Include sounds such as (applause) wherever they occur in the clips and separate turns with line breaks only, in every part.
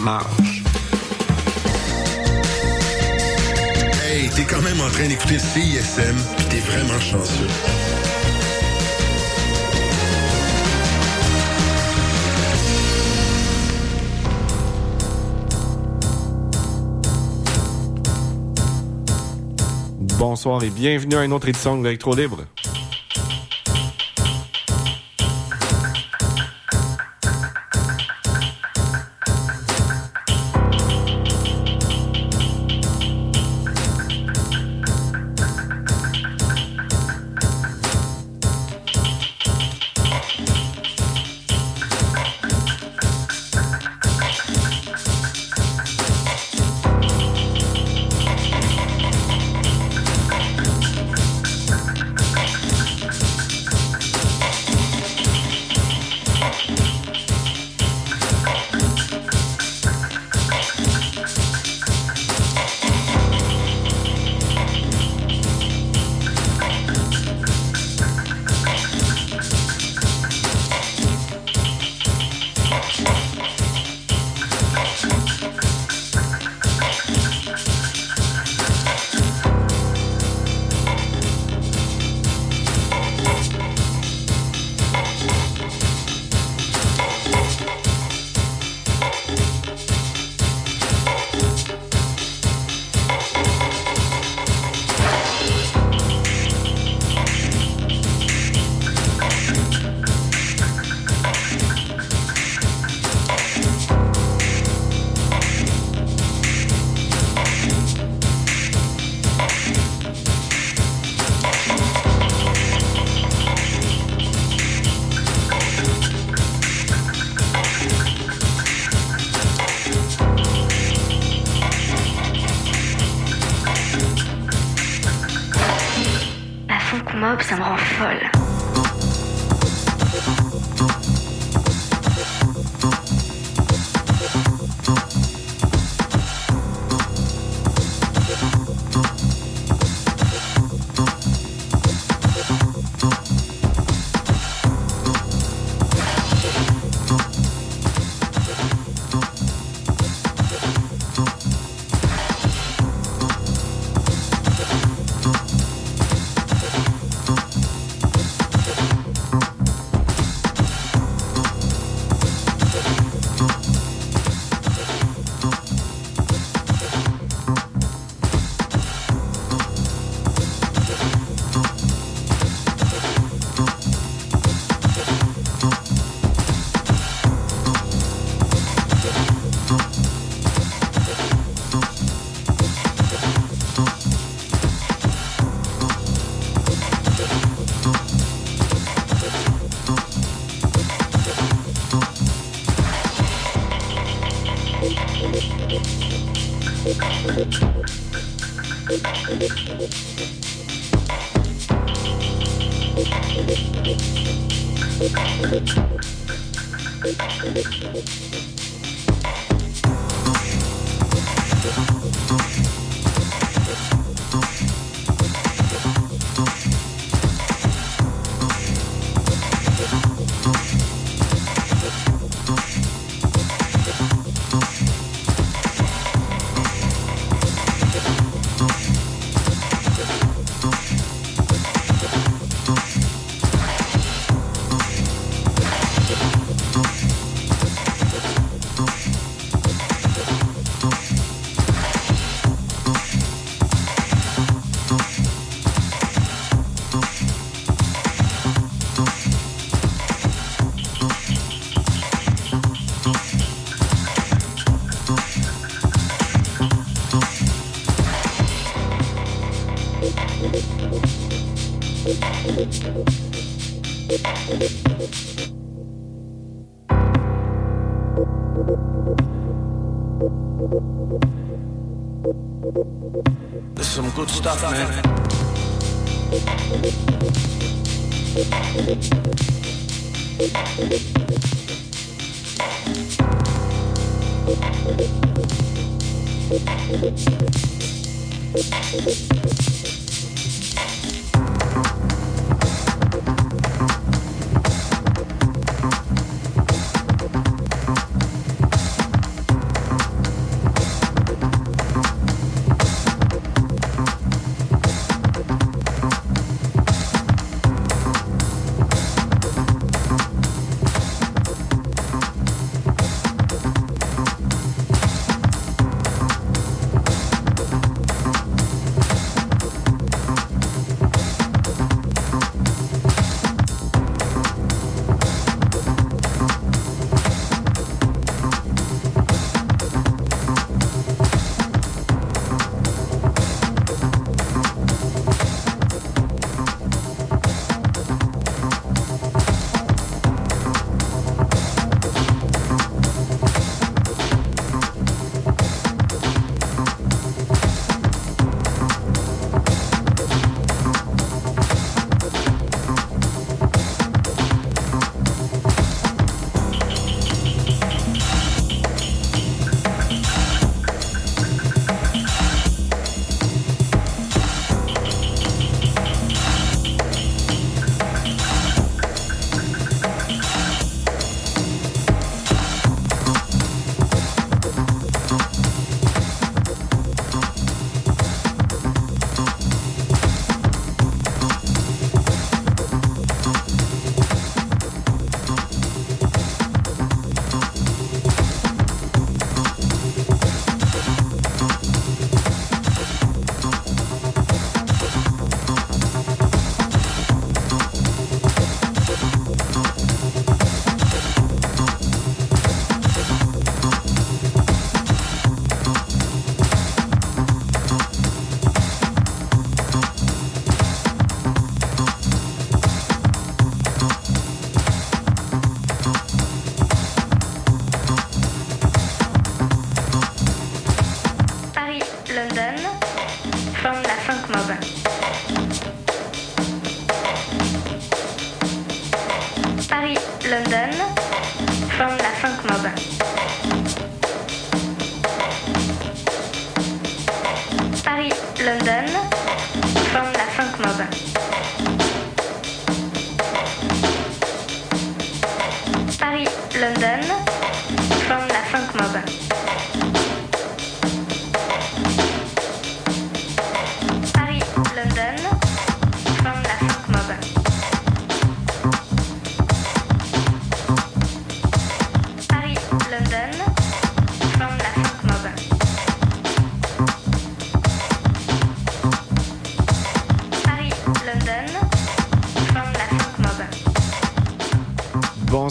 marche.
Hey, t'es quand même en train d'écouter CISM, pis t'es vraiment chanceux.
Bonsoir et bienvenue à une autre édition de l'Electro Libre.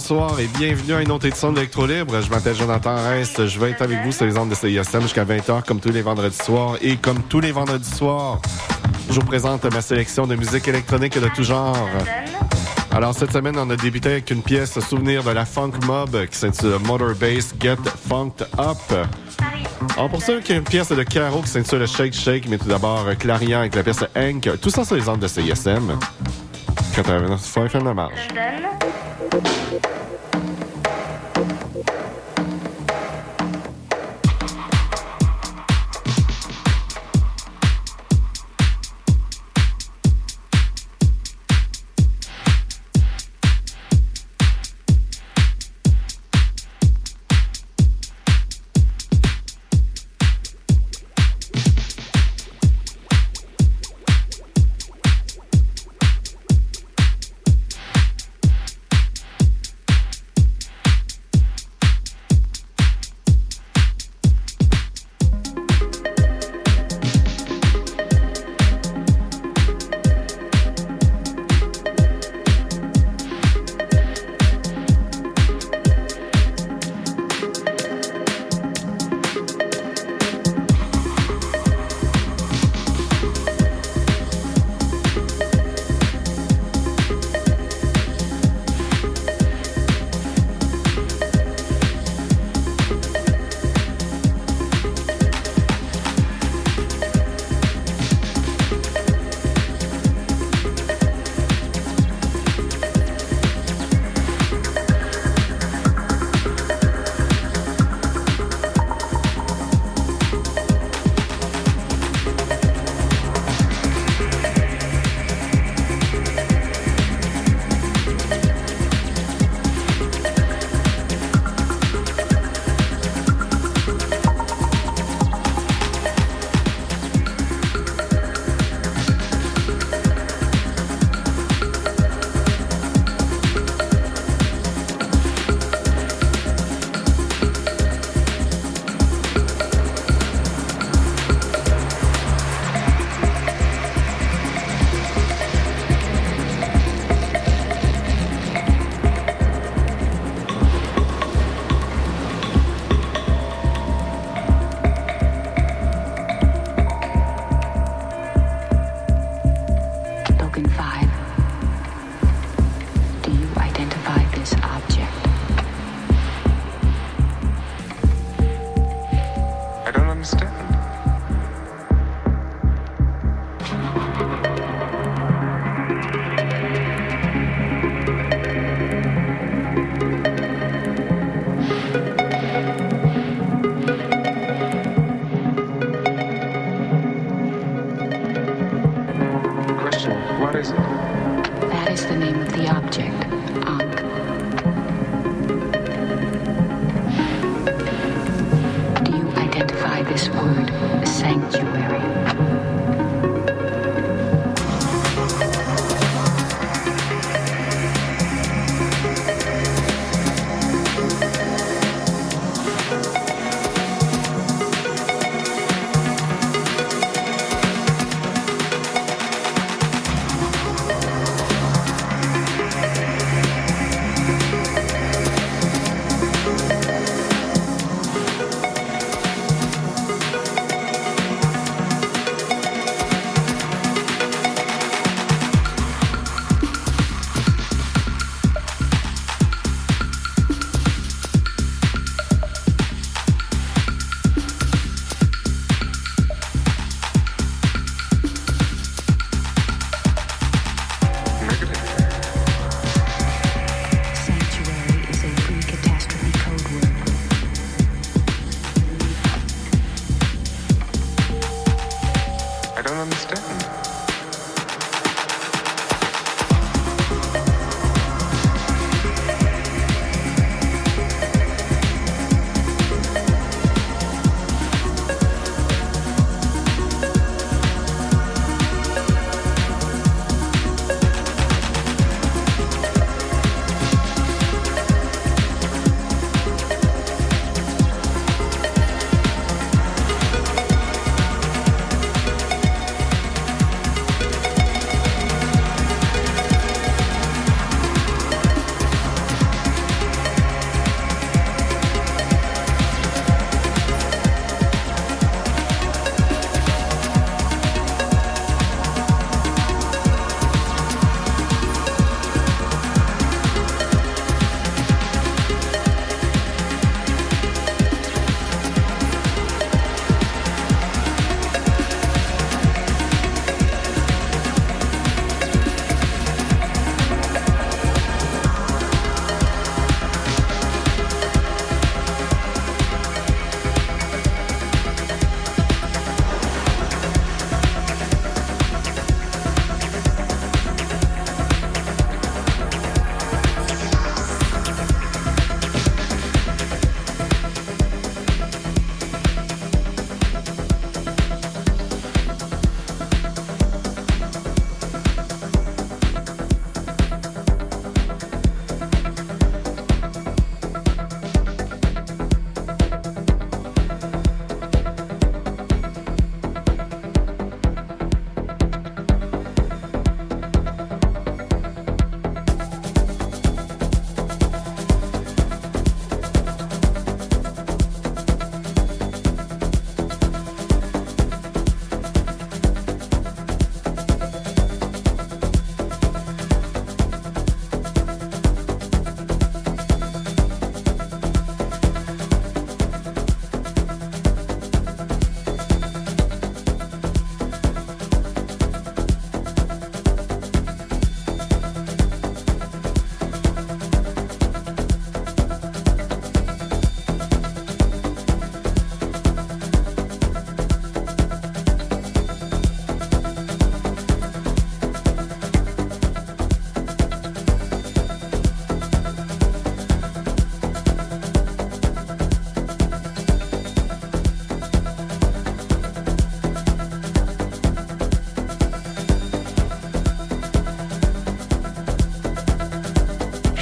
Bonsoir et bienvenue à une autre édition de Electro Libre. Je m'appelle Jonathan Reiss. Je vais être avec vous sur les ondes de CISM jusqu'à 20h comme tous les vendredis soirs. Et comme tous les vendredis soirs, je vous présente ma sélection de musique électronique de tout genre. Alors cette semaine, on a débuté avec une pièce souvenir de la funk mob qui s'intitule Motor Bass Get Funked Up.
Paris,
Alors pour ça, il y a une pièce de Caro qui s'intitule Shake Shake, mais tout d'abord Clarion avec la pièce Hank. Tout ça sur les ondes de CISM. 89 FM de marge.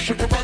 sugar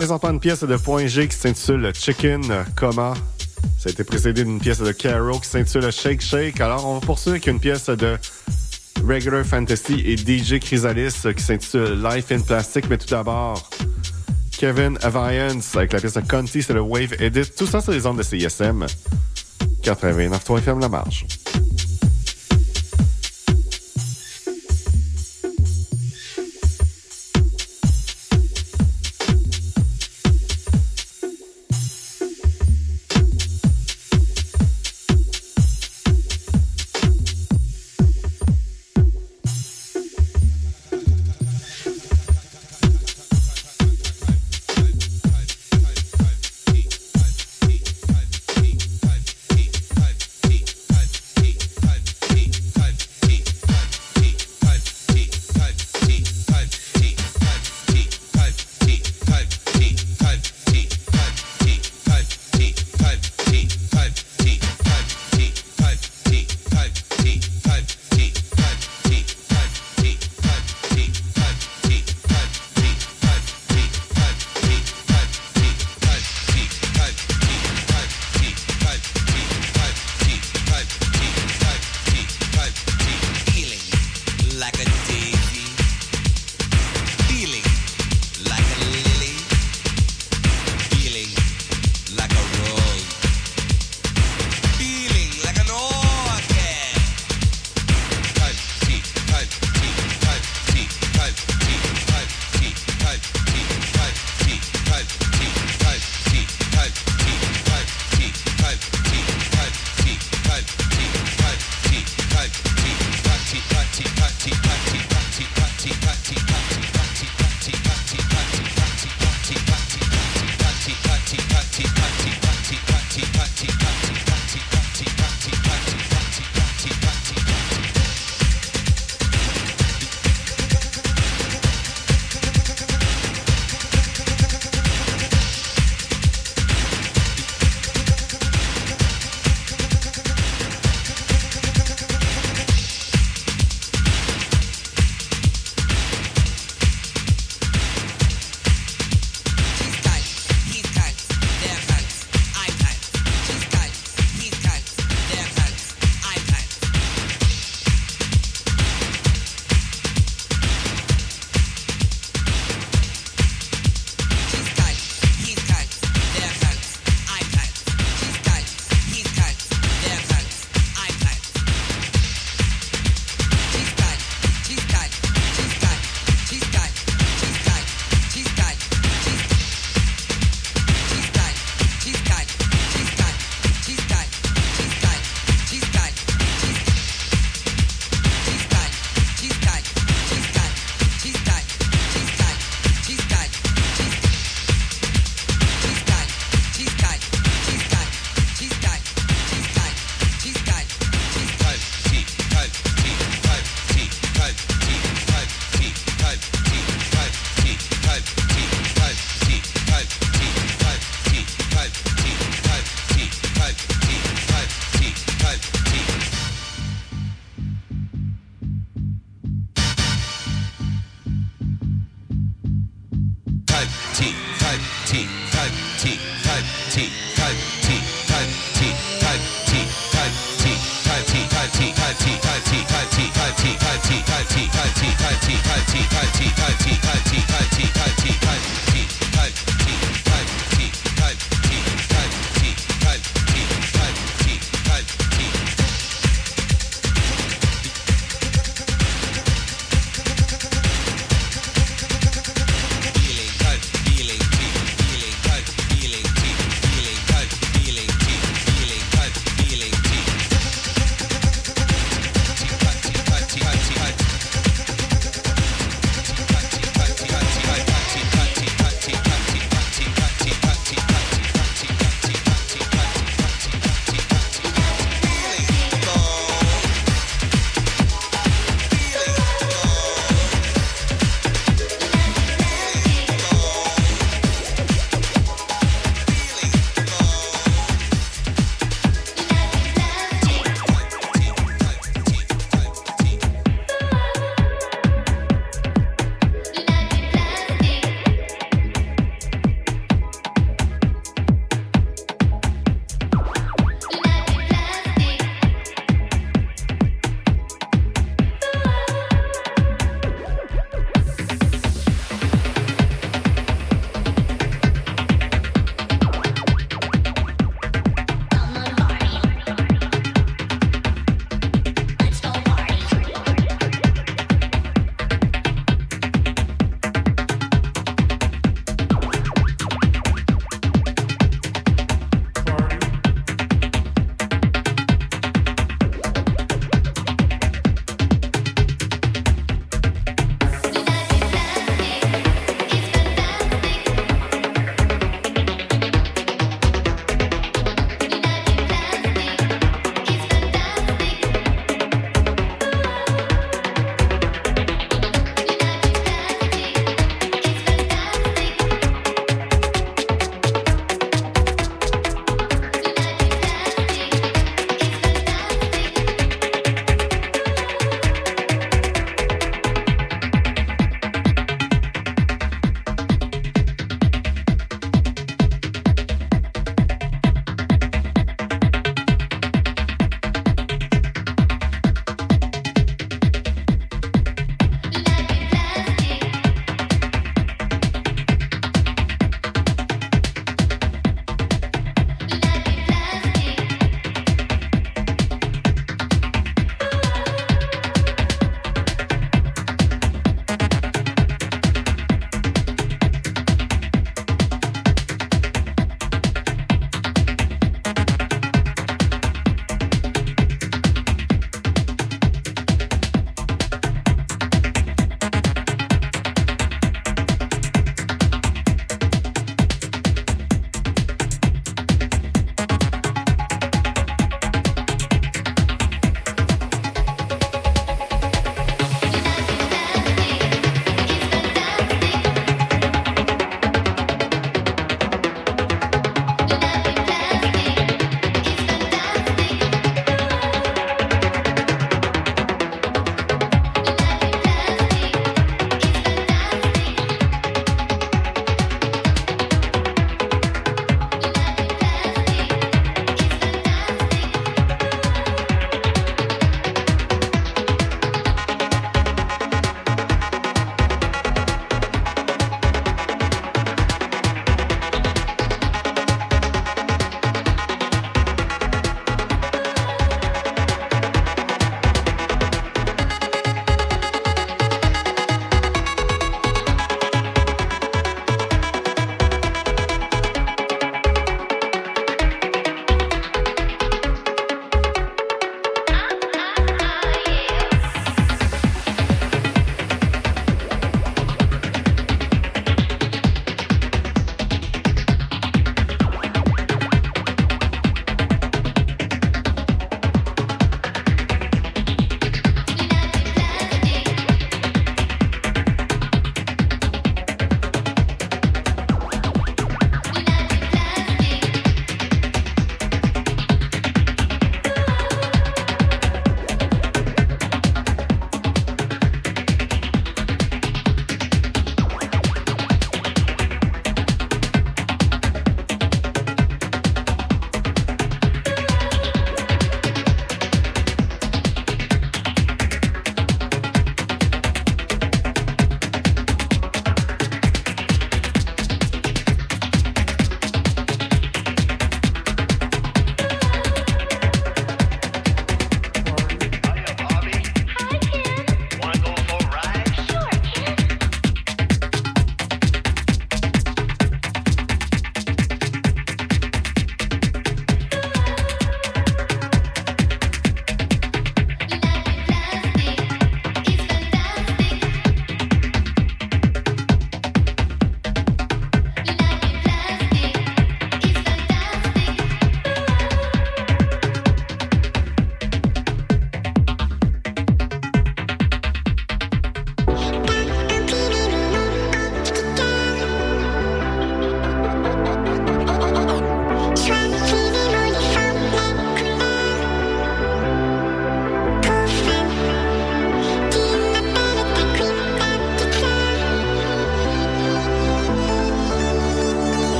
Présentement une pièce de Point G qui s'intitule Chicken Coma. Ça a été précédé d'une pièce de Caro qui s'intitule Shake Shake. Alors, on va poursuivre avec une pièce de Regular Fantasy et DJ Chrysalis qui s'intitule Life in Plastic. Mais tout d'abord, Kevin Aviance avec la pièce de Conti, c'est le Wave Edit. Tout ça, c'est les ondes de CISM. 89 3 FM La Marge.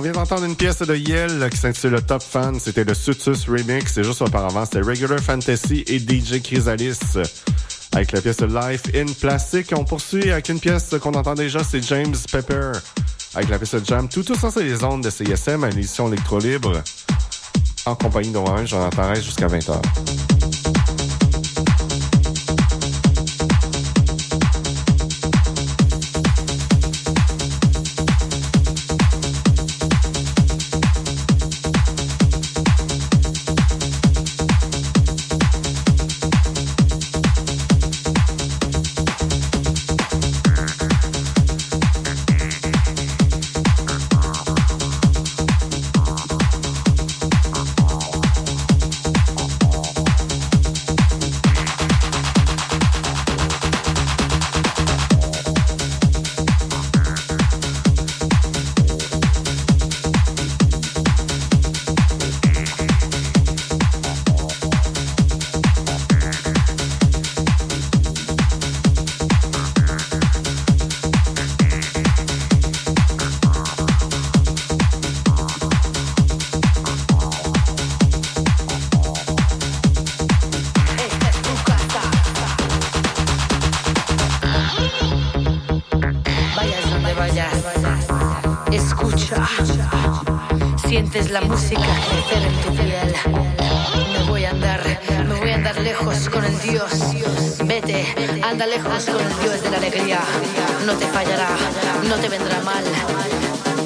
Vient d'entendre une pièce de Yale qui s'intitule Top Fan. C'était le Sutus Remix. Et juste auparavant, c'était Regular Fantasy et DJ Chrysalis avec la pièce Life in Plastic. On poursuit avec une pièce qu'on entend déjà, c'est James Pepper avec la pièce Jam. Tout, tout ça, c'est les ondes de CSM à l'édition électro libre en compagnie de j'en attendrai jusqu'à 20h.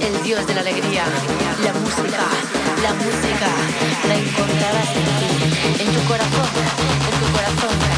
El Dios de la alegría, la música, la música, la encontrarás en ti, en tu corazón, en tu corazón.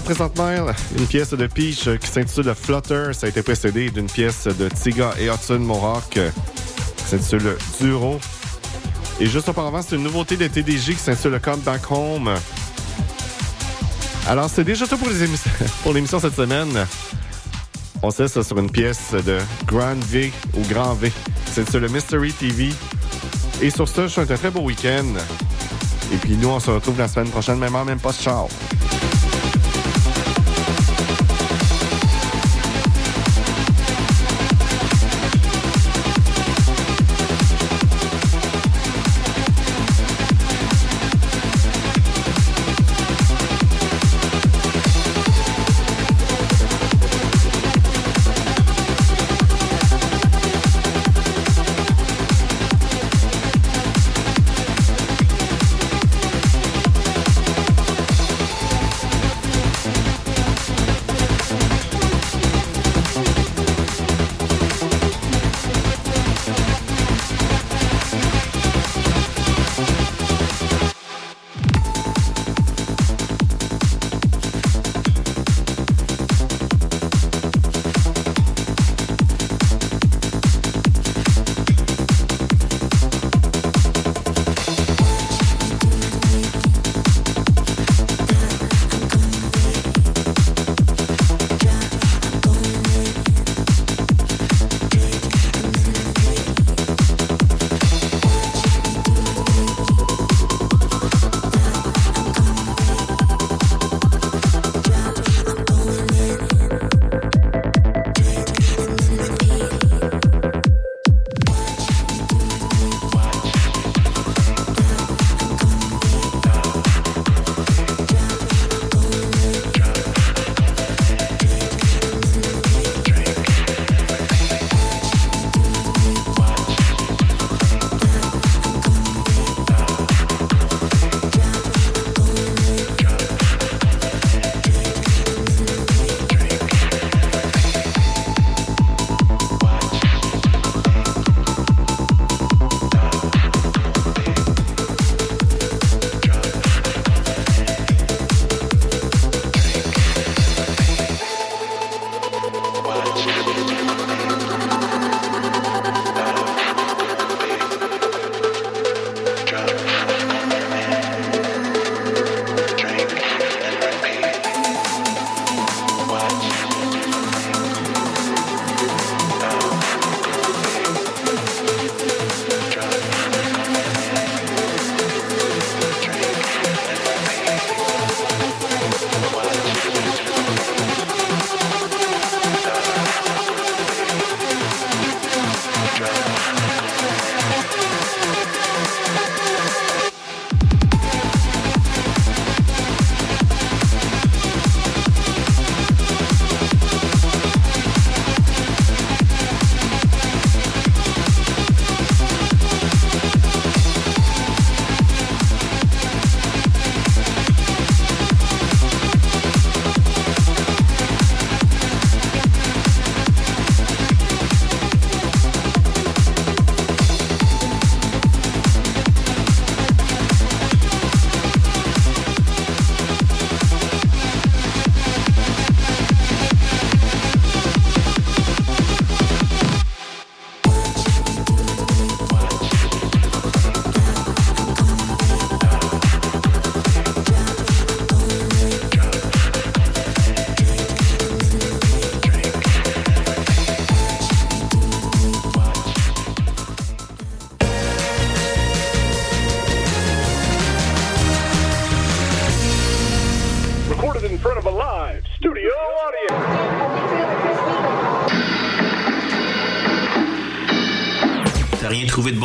présentement une pièce de Peach euh, qui s'intitule Flutter. Ça a été précédé d'une pièce de Tiga et Hudson Mohawk euh, qui s'intitule Duro. Et juste auparavant, c'est une nouveauté de TDJ qui s'intitule Come Back Home. Alors, c'est déjà tout pour, les (laughs) pour l'émission cette semaine. On sait ça sur une pièce de Grand V ou Grand V. C'est sur le Mystery TV. Et sur ce, je souhaite un très beau week-end. Et puis nous, on se retrouve la semaine prochaine, même heure, même pas. Ciao!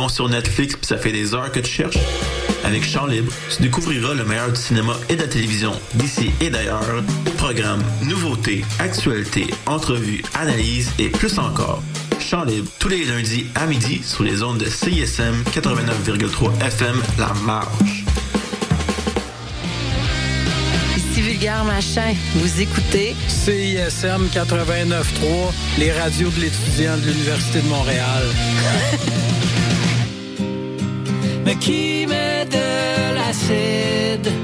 Sur Netflix pis ça fait des heures que tu cherches? Avec Chant Libre, tu découvriras le meilleur du cinéma et de la télévision d'ici et d'ailleurs. Programmes, nouveautés, actualités, entrevues, analyses et plus encore. Chant Libre, tous les lundis à midi sur les ondes de CISM 89,3 FM La Marge.
Ici Vulgaire Machin, vous écoutez
CISM 89.3, les radios de l'étudiant de l'Université de Montréal. (laughs)
Mais qui met de l'acide?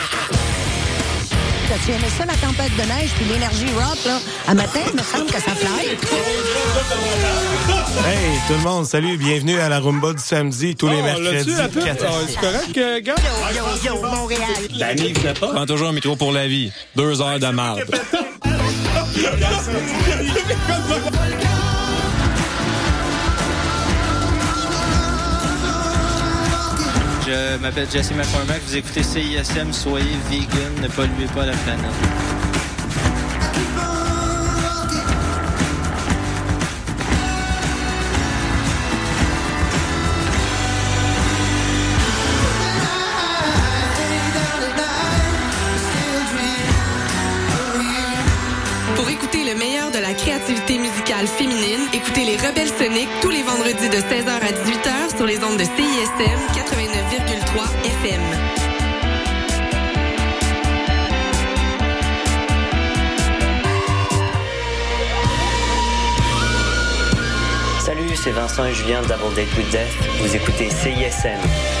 T'as-tu aimé ça, la tempête de neige puis l'énergie rock, là? À matin, il me semble que ça fly.
Hey, tout le monde, salut, bienvenue à la Rumba du samedi, tous les
Oh,
mercredis.
l'as-tu, la pub?
4 à
Ah,
6.
C'est correct, euh, gars?
Yo, yo, Montréal.
L'ami venait pas? Prends toujours un micro pour la vie. Deux heures de marde. (laughs)
Je m'appelle Jesse McCormack, vous écoutez CISM, soyez vegan, ne polluez pas la planète.
Pour écouter le meilleur de la créativité féminine, écoutez les Rebelles Soniques tous les vendredis de 16h à 18h sur les ondes de CISM 89,3 FM.
Salut, c'est Vincent et Julien d'Avant Date with Death. Vous écoutez CISM.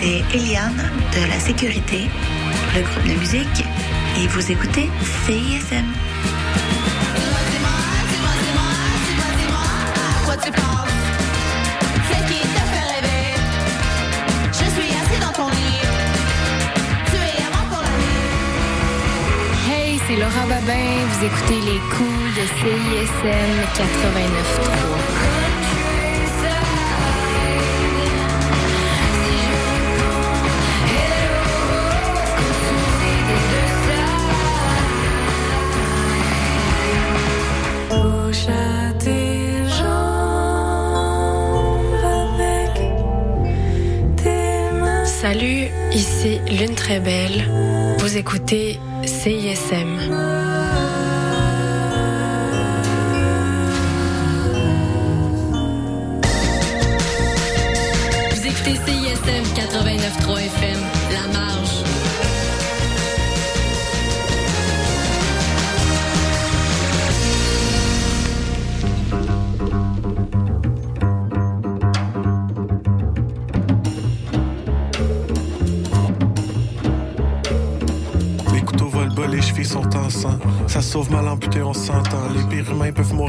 C'est Eliane de la sécurité, le groupe de musique, et vous écoutez CISM.
C'est qui fait rêver Je suis dans ton lit Tu es pour la
Hey, c'est Laura Babin. Vous écoutez les coups de CISM 89.3. ici Lune Très Belle. Vous écoutez CISM.
Vous écoutez CISM 89.3 FM, La Marge.
Sauve mal amputé, on s'entend. Les pires humains peuvent mourir.